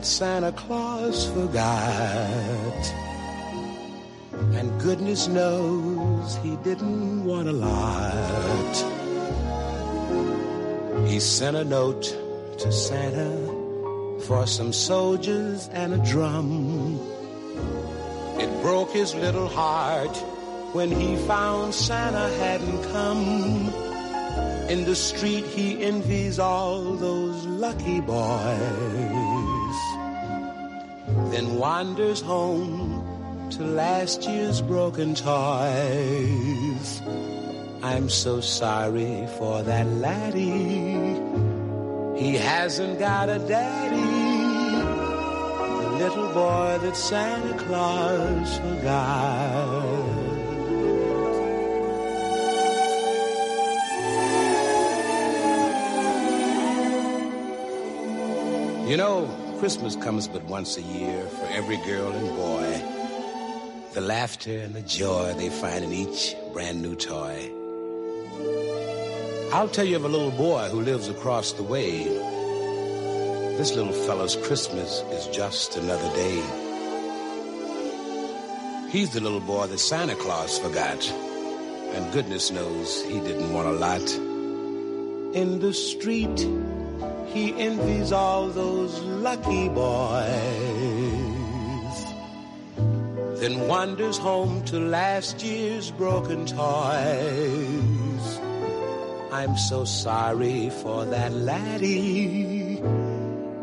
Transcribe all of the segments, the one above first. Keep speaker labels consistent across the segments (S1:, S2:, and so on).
S1: That Santa Claus forgot. And goodness knows he didn't want a lot. He sent a note to Santa for some soldiers and a drum. It broke his little heart when he found Santa hadn't come. In the street he envies all those lucky boys. Then wanders home to last year's broken toys. I'm so sorry for that laddie. He hasn't got a daddy. The little boy that Santa Claus forgot. You know, Christmas comes but once a year for every girl and boy. The laughter and the joy they find in each brand new toy. I'll tell you of a little boy who lives across the way. This little fellow's Christmas is just another day. He's the little boy that Santa Claus forgot. And goodness knows he didn't want a lot. In the street, he envies all those lucky boys. Then wanders home to last year's broken toys. I'm so sorry for that laddie.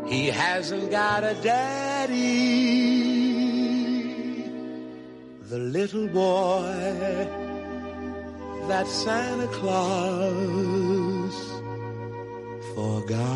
S1: He hasn't got a daddy. The little boy that Santa Claus
S2: forgot.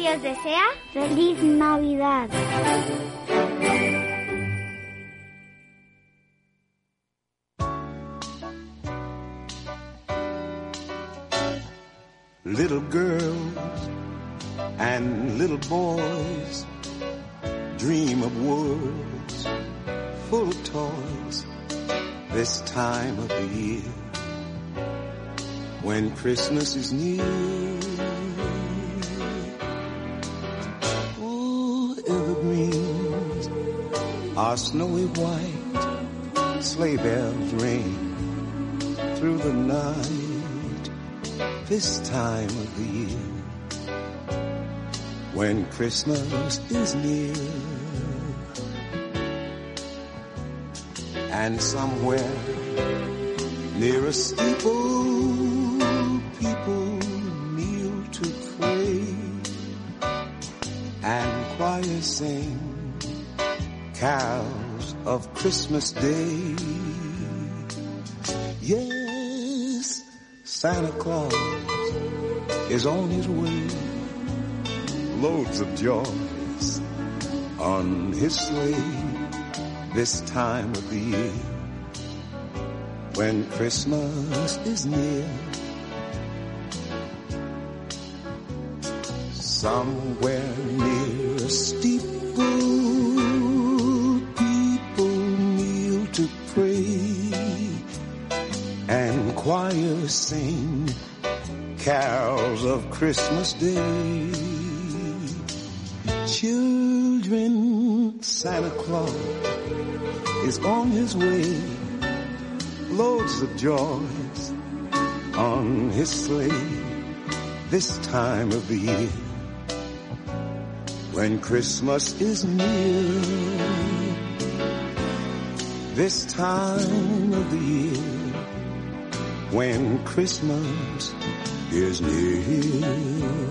S2: Radio os desea feliz Navidad.
S1: Little girls and little boys dream of worlds full of toys this time of the year when Christmas is near. Are snowy white, sleigh bells ring through the night this time of the year when Christmas is near. And somewhere near a steeple, people kneel to pray and choirs sing carols of Christmas Day. Yes, Santa Claus is on his way. Loads of joys on his sleigh this time of the year when Christmas is near. Somewhere near a steeple, of Christmas Day. Children, Santa Claus is on his way. Loads of joys on his sleigh this time of the year when Christmas is near. This time of the year when Christmas is near.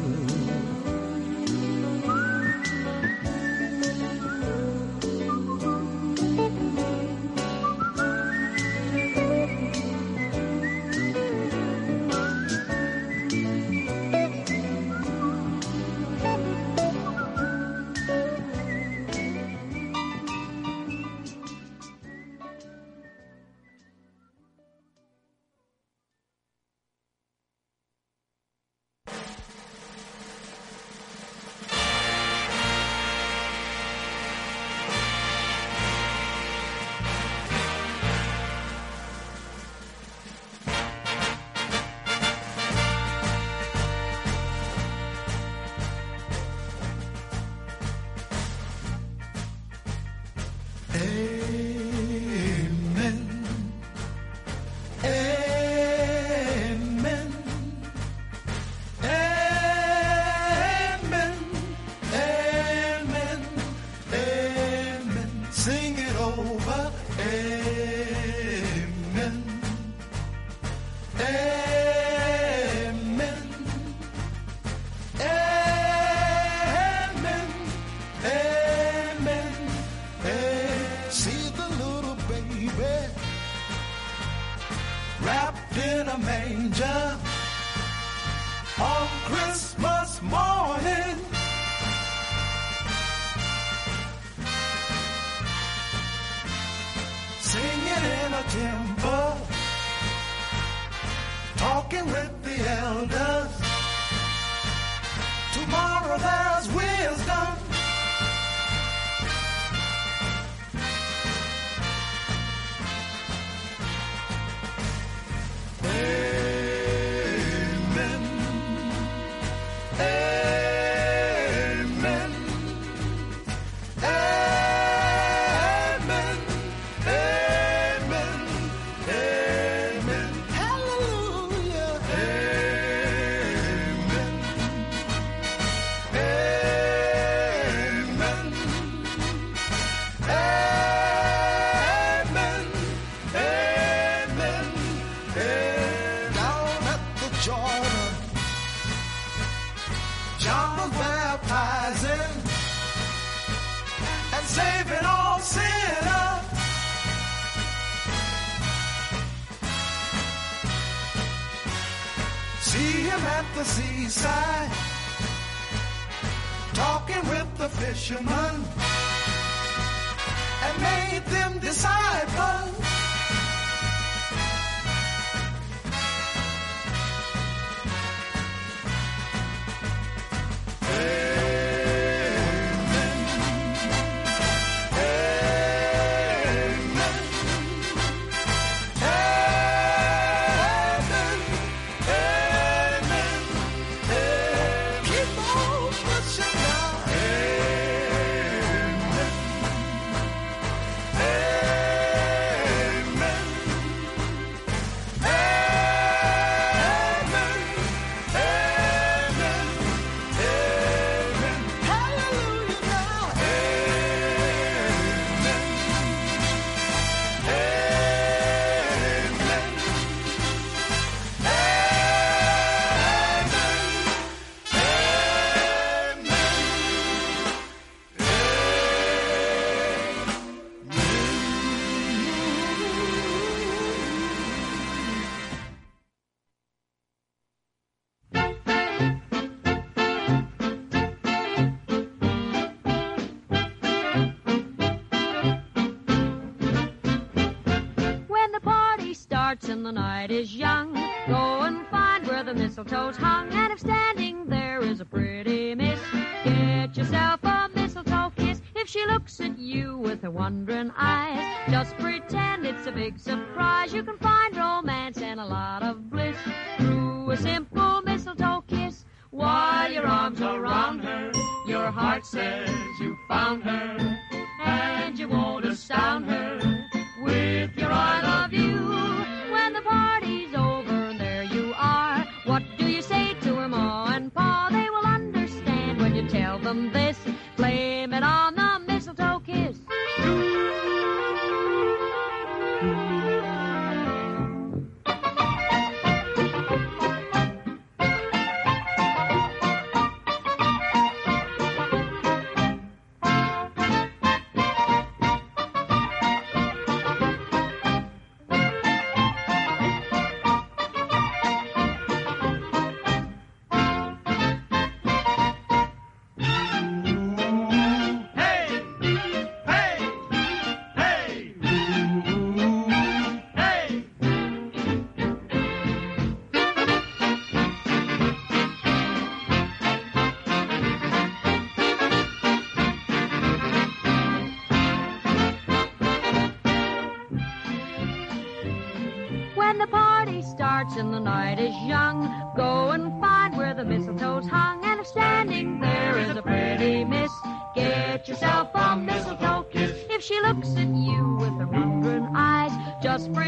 S3: Show 手唱。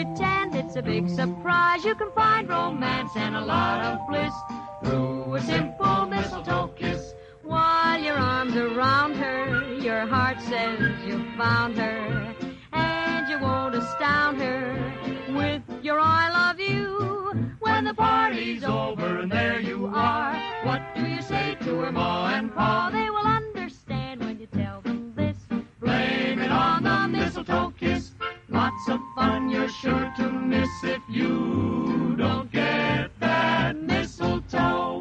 S3: pretend it's a big surprise. You can find romance and a lot of bliss through a simple mistletoe kiss. While your arms around her, your heart says you found her, and you won't astound her with your I love you. When the party's over and there you are, what do you say to her ma and pa? They will The fun you're sure to miss if you don't get that mistletoe.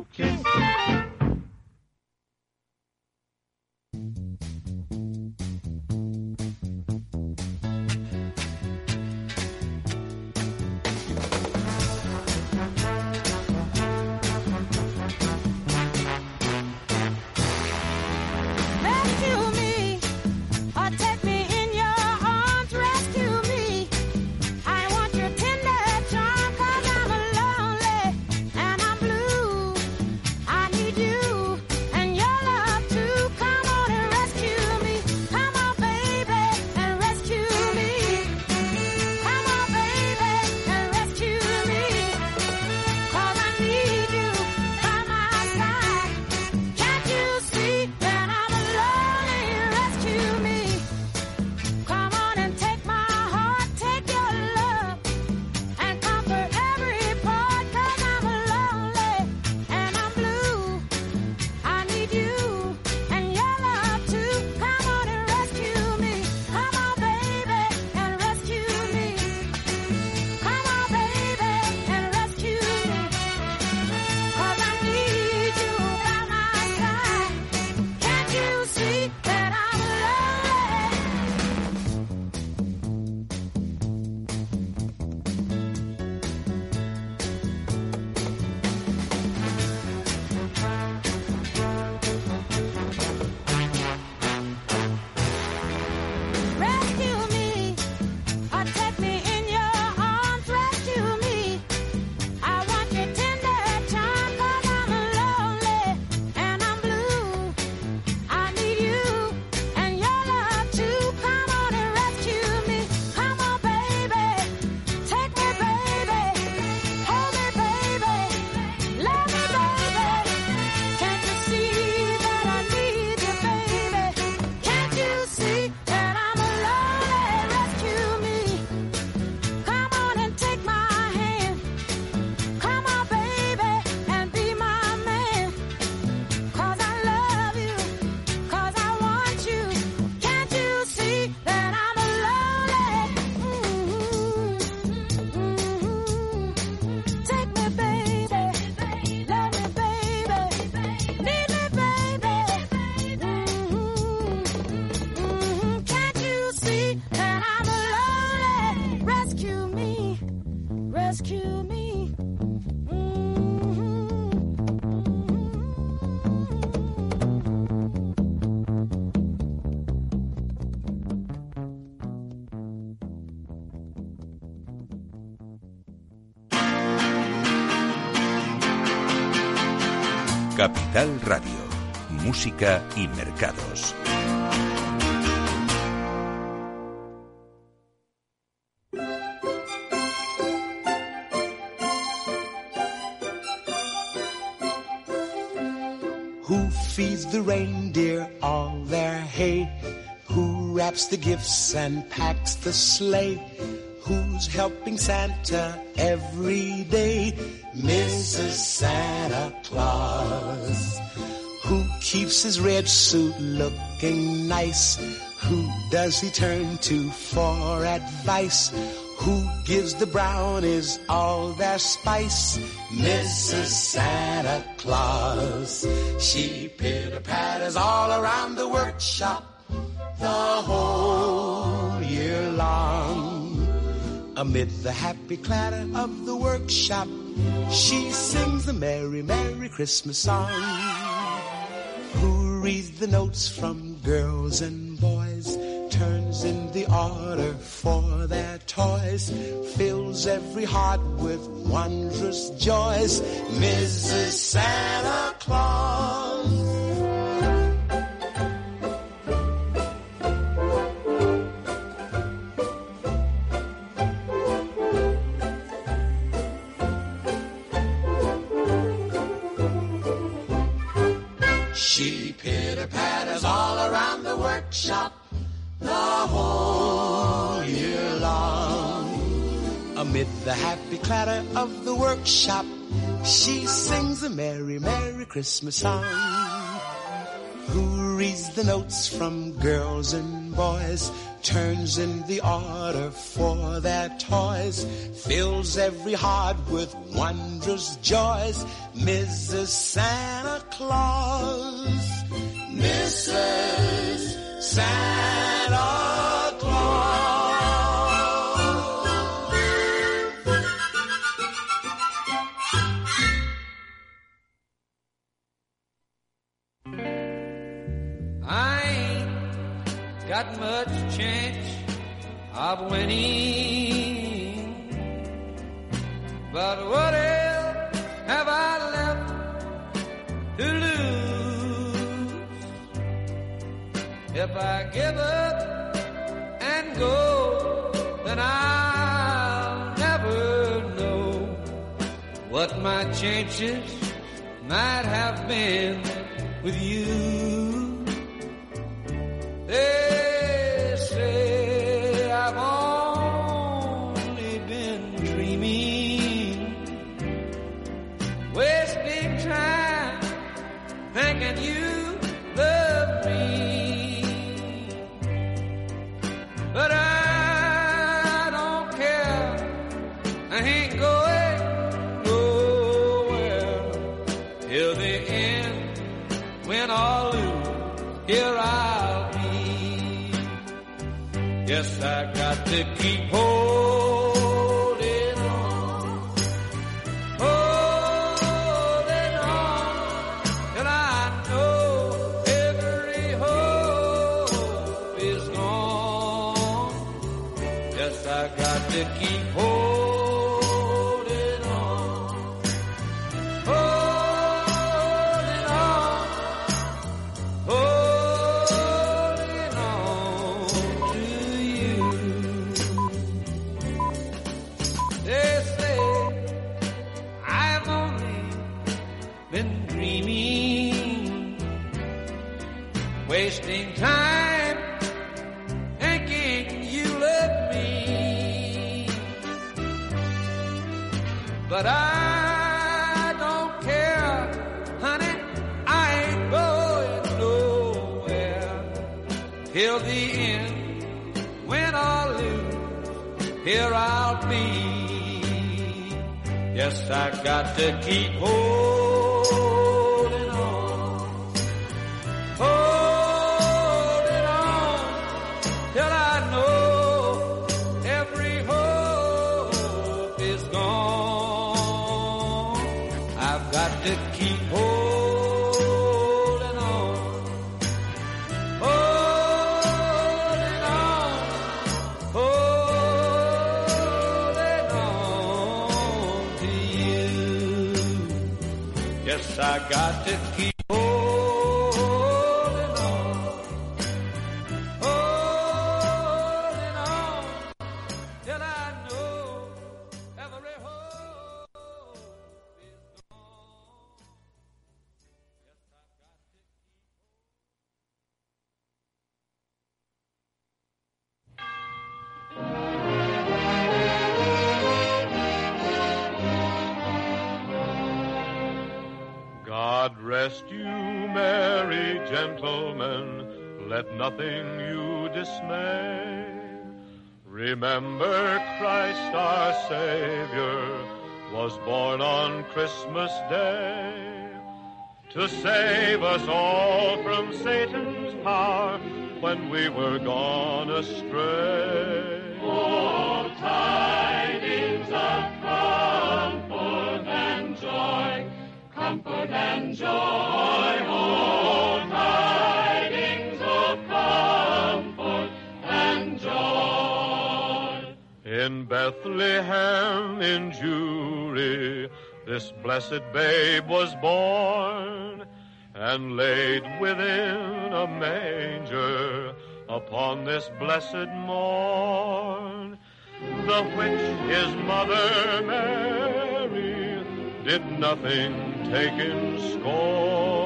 S4: Capital Radio, Música y Mercados.
S1: Who feeds the reindeer all their hay? Who wraps the gifts and packs the sleigh? Who's helping Santa every day? Mrs. Santa Claus. Who keeps his red suit looking nice? Who does he turn to for advice? Who gives the brownies all their spice? Mrs. Santa Claus. She pitter patters all around the workshop the whole Amid the happy clatter of the workshop, she sings a merry, merry Christmas song. Who reads the notes from girls and boys, turns in the order for their toys, fills every heart with wondrous joys. Mrs. Santa Claus. The the whole year long. Amid the happy clatter of the workshop, she sings a merry, merry Christmas song. Who reads the notes from girls and boys, turns in the order for their toys, fills every heart with wondrous joys. Mrs. Santa Claus,
S5: wasting time thinking you love me. But I don't care, honey, I ain't going nowhere till the end. Win or lose, here I'll be. Yes, I got to keep holding got to
S6: all from Satan's power when we were gone astray. Oh, tidings of comfort and joy, comfort and joy, oh, tidings of comfort and joy. In Bethlehem, in Jewry, this blessed babe was born and laid within a manger upon this blessed morn. The which his mother Mary did nothing take in scorn.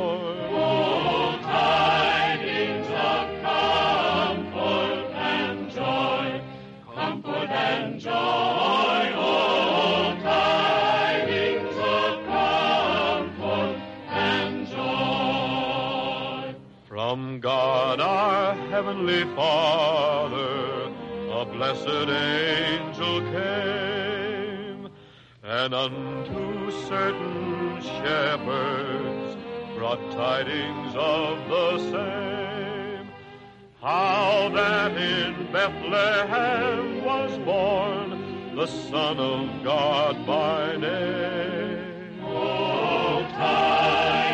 S6: From God our Heavenly Father, a blessed angel came, and unto certain shepherds brought tidings of the same. How that in Bethlehem was born the Son of God by name. Oh, tidings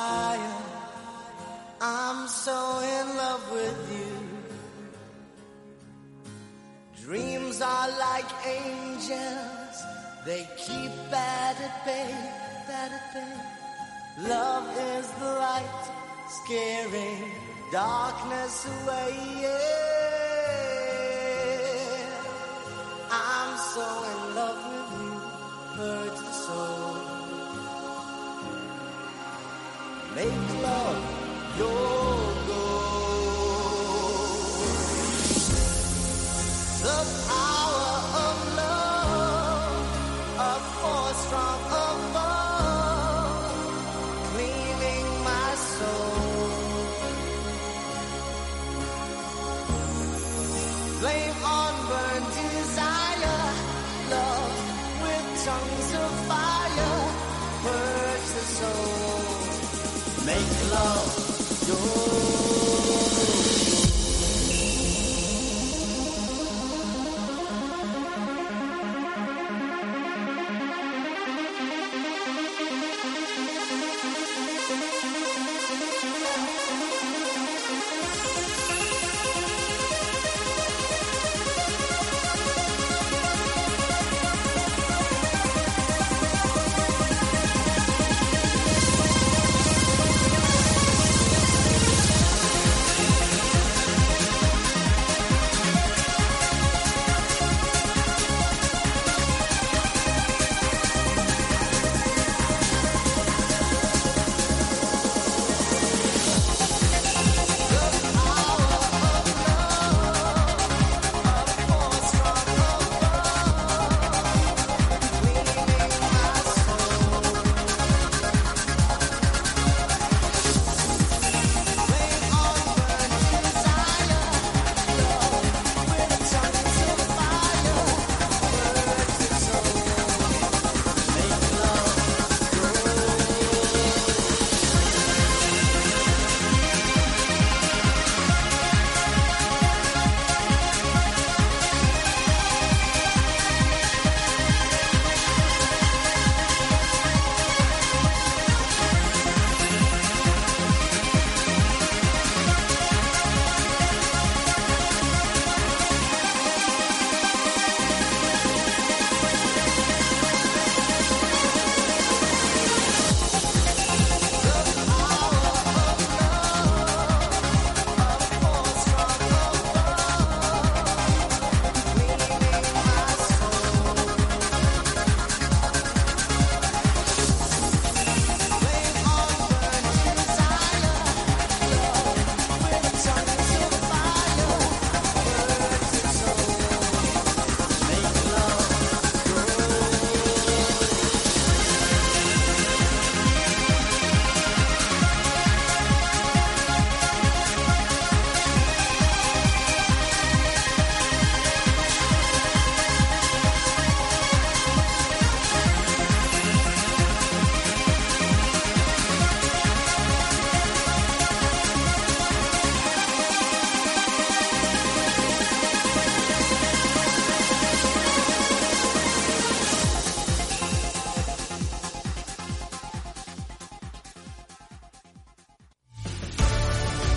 S7: They keep at bay, bad at bay. Love is the light, scaring darkness away. Yeah.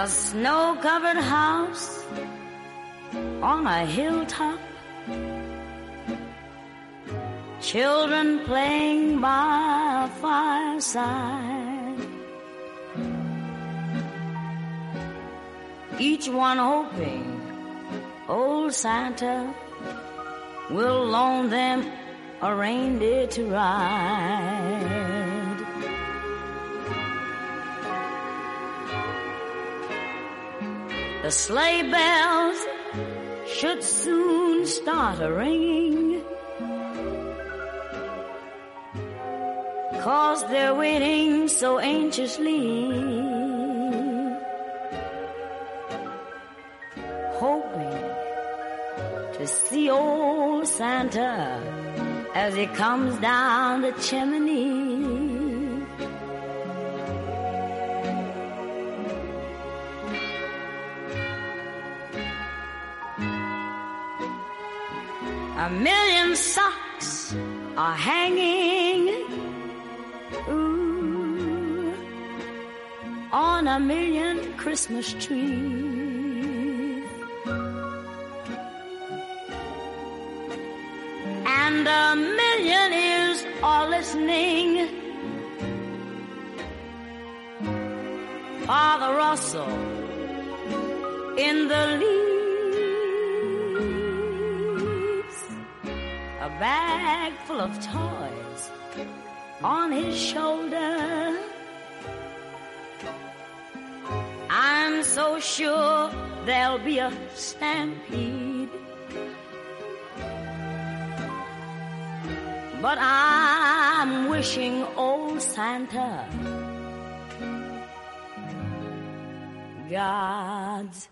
S8: A
S9: snow covered house on a hilltop. Children playing by a fireside. Each one hoping old Santa will loan them a reindeer to ride. The sleigh bells should soon start a ringing. Cause they're waiting so anxiously. Hoping to see old Santa as he comes down the chimney. A million socks are hanging ooh, on a million Christmas trees. And a million ears are listening. Father Russell in the leaves. Bag full of toys on his shoulder. I'm so sure there'll be a stampede. But I'm wishing old Santa God's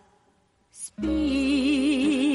S9: speed.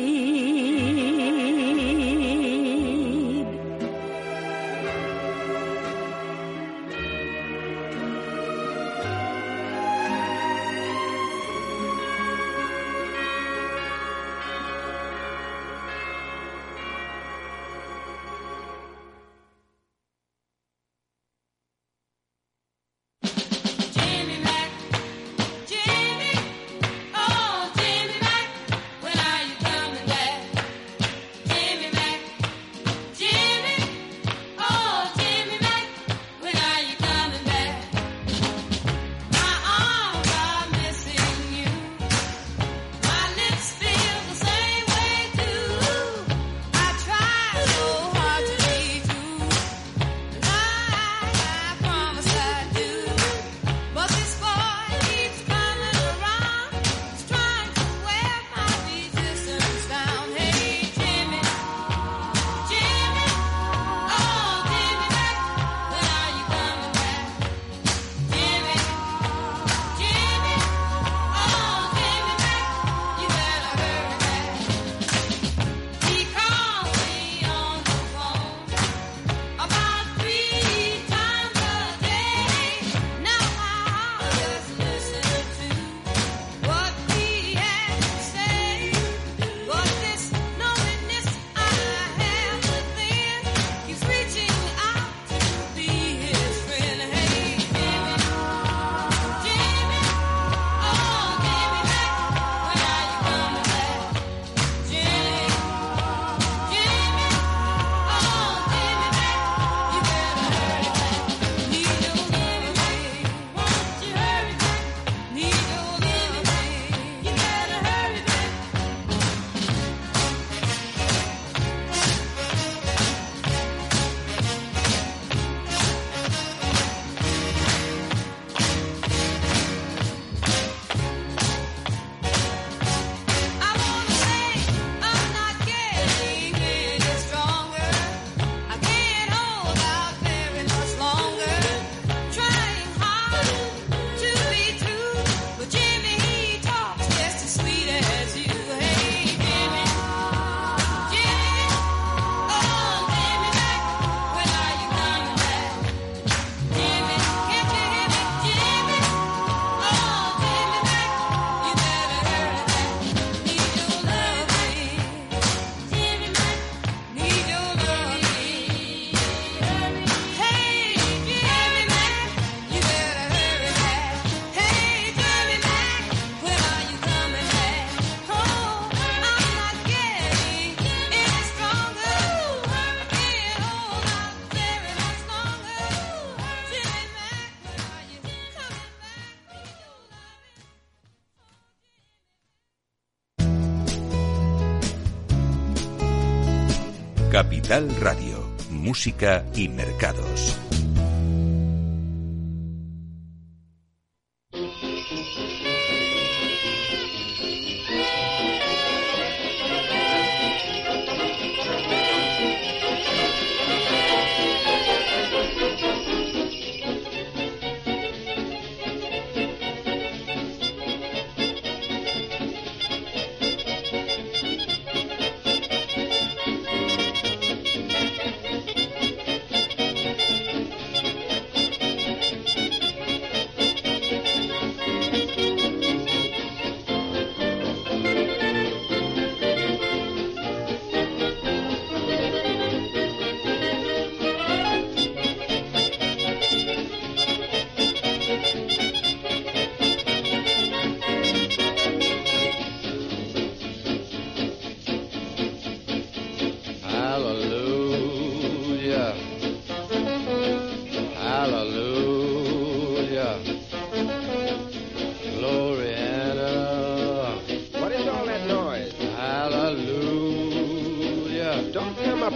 S4: Capital Radio, Música y Mercados.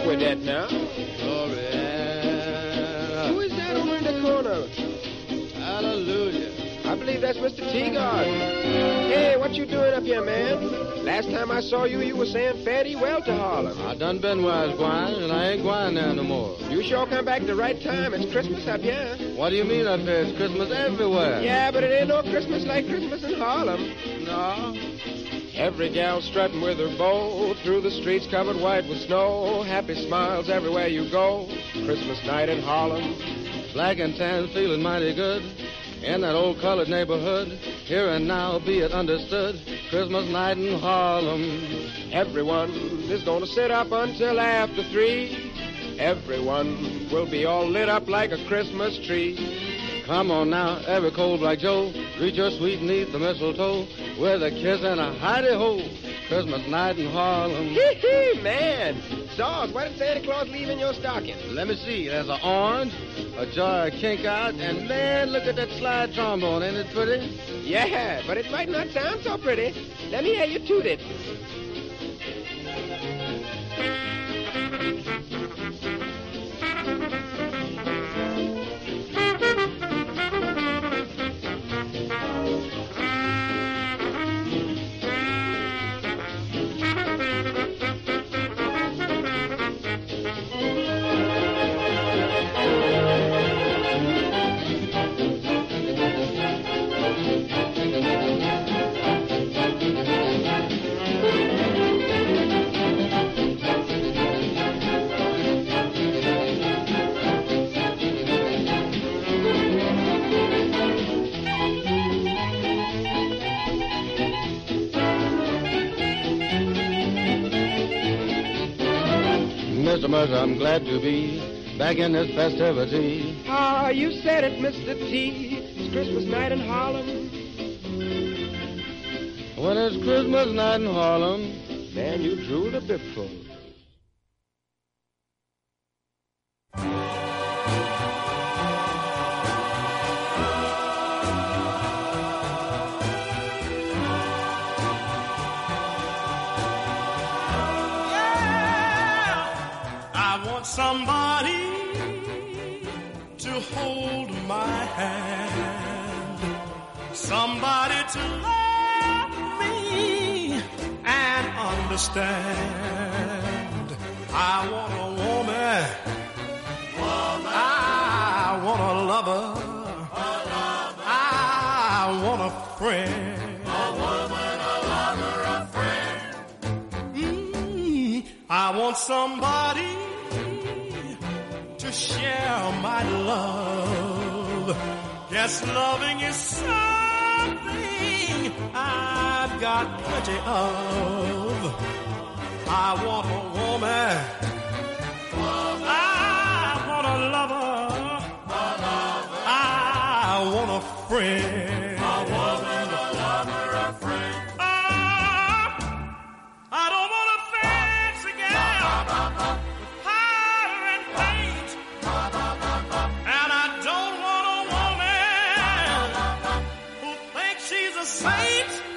S10: With that now.
S11: Glory
S10: Who is that over in the corner?
S11: hallelujah.
S10: I believe that's Mr. Teagarden. Hey, what you doing up here, man? Last time I saw you, you were saying fatty well to Harlem.
S11: I done been wise, going, and I ain't going there no more.
S10: You sure come back the right time. It's Christmas up here.
S11: What do you mean up there? It's Christmas everywhere.
S10: Yeah, but it ain't no Christmas like Christmas in Harlem.
S11: No.
S10: Every gal strutting with her bow through the streets covered white with snow. Happy smiles everywhere you go. Christmas night in Harlem.
S11: Black and tan feeling mighty good in that old colored neighborhood. Here and now, be it understood, Christmas night in Harlem.
S10: Everyone is gonna sit up until after three. Everyone will be all lit up like a Christmas tree.
S11: Come on now, every cold black Joe, greet your sweet neath the mistletoe with a kiss and a hidey ho. Christmas night in Harlem.
S10: Hee hee, man. Sauce, why did Santa Claus leave in your stocking?
S11: Let me see. There's an orange, a jar of kink out, and man, look at that slide trombone. Ain't it pretty?
S10: Yeah, but it might not sound so pretty. Let me hear you toot it.
S11: Mercer, I'm glad to be back in this festivity.
S10: Ah, you said it, Mr. T. It's Christmas night in Harlem.
S11: When it's Christmas night in Harlem,
S10: Man, you drooled a bibful.
S12: Plenty of. I want a woman. I want a lover. I want a friend. A woman, a lover, a friend. Ah, I don't want a fancy gal with powder and paint. And I don't want a woman who thinks she's a saint.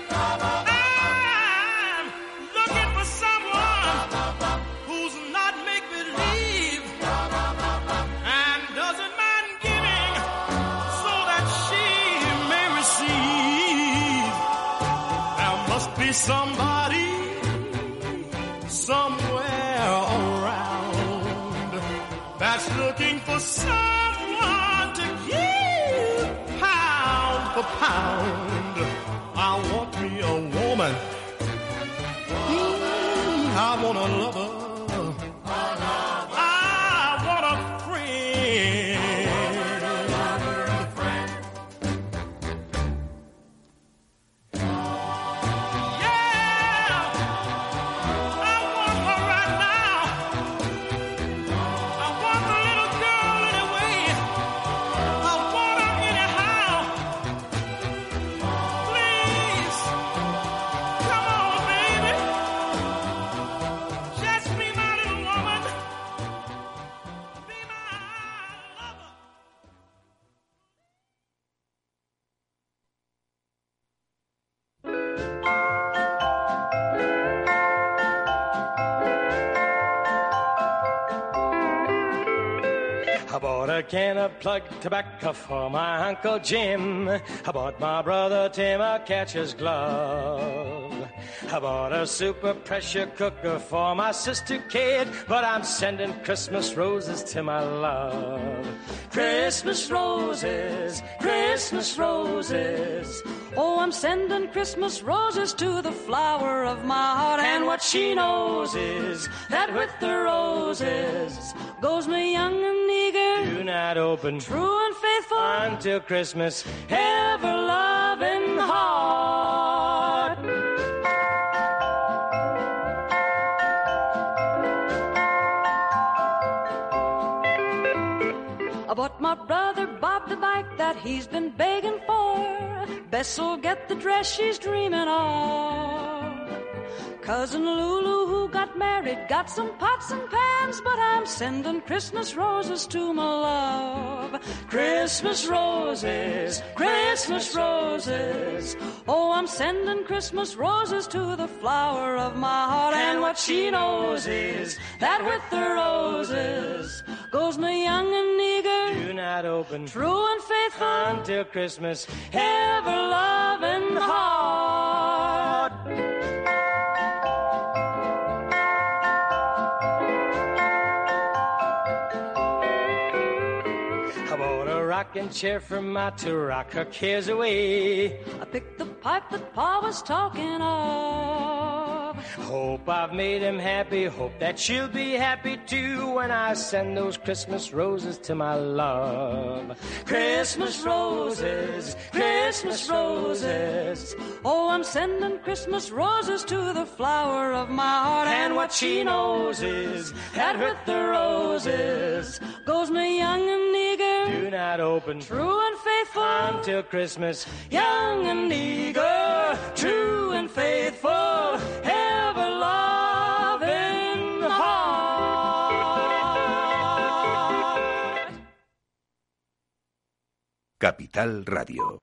S12: Somebody somewhere around that's looking for someone to give pound for pound. I want me a woman. Mm, I want a lover.
S13: Tobacco for my Uncle Jim. I bought my brother Tim a catcher's glove. I bought a super pressure cooker for my sister Kate, but I'm sending Christmas roses to my love. Christmas roses, Christmas roses.
S14: Oh, I'm sending Christmas roses to the flower of my heart.
S13: And what she knows is that with the roses
S14: goes me young and eager,
S13: do not open
S14: true and faithful
S13: until Christmas.
S14: ever loving heart. I bought my brother Bob the bike that he's been begging for. Bess'll get the dress she's dreaming of. Cousin Lulu, who got married, got some pots and pans, but I'm sending Christmas roses to my love. Christmas roses, Christmas roses. Oh, I'm sending Christmas roses to the flower of my heart. And what she knows is that with the roses goes my young and eager,
S13: Do not open
S14: true and faithful,
S13: until Christmas.
S14: ever loving heart.
S13: Rocking chair for my to rock her cares away.
S14: I picked the pipe that Pa was talking of.
S13: Hope I've made him happy. Hope that she'll be happy too when I send those Christmas roses to my love. Christmas roses, Christmas roses.
S14: Oh, I'm sending Christmas roses to the flower of my heart.
S13: And what she knows is that with the roses
S14: goes me young and eager,
S13: do not open
S14: true and faithful,
S13: until Christmas.
S14: young and eager, true and faithful,
S4: Capital Radio.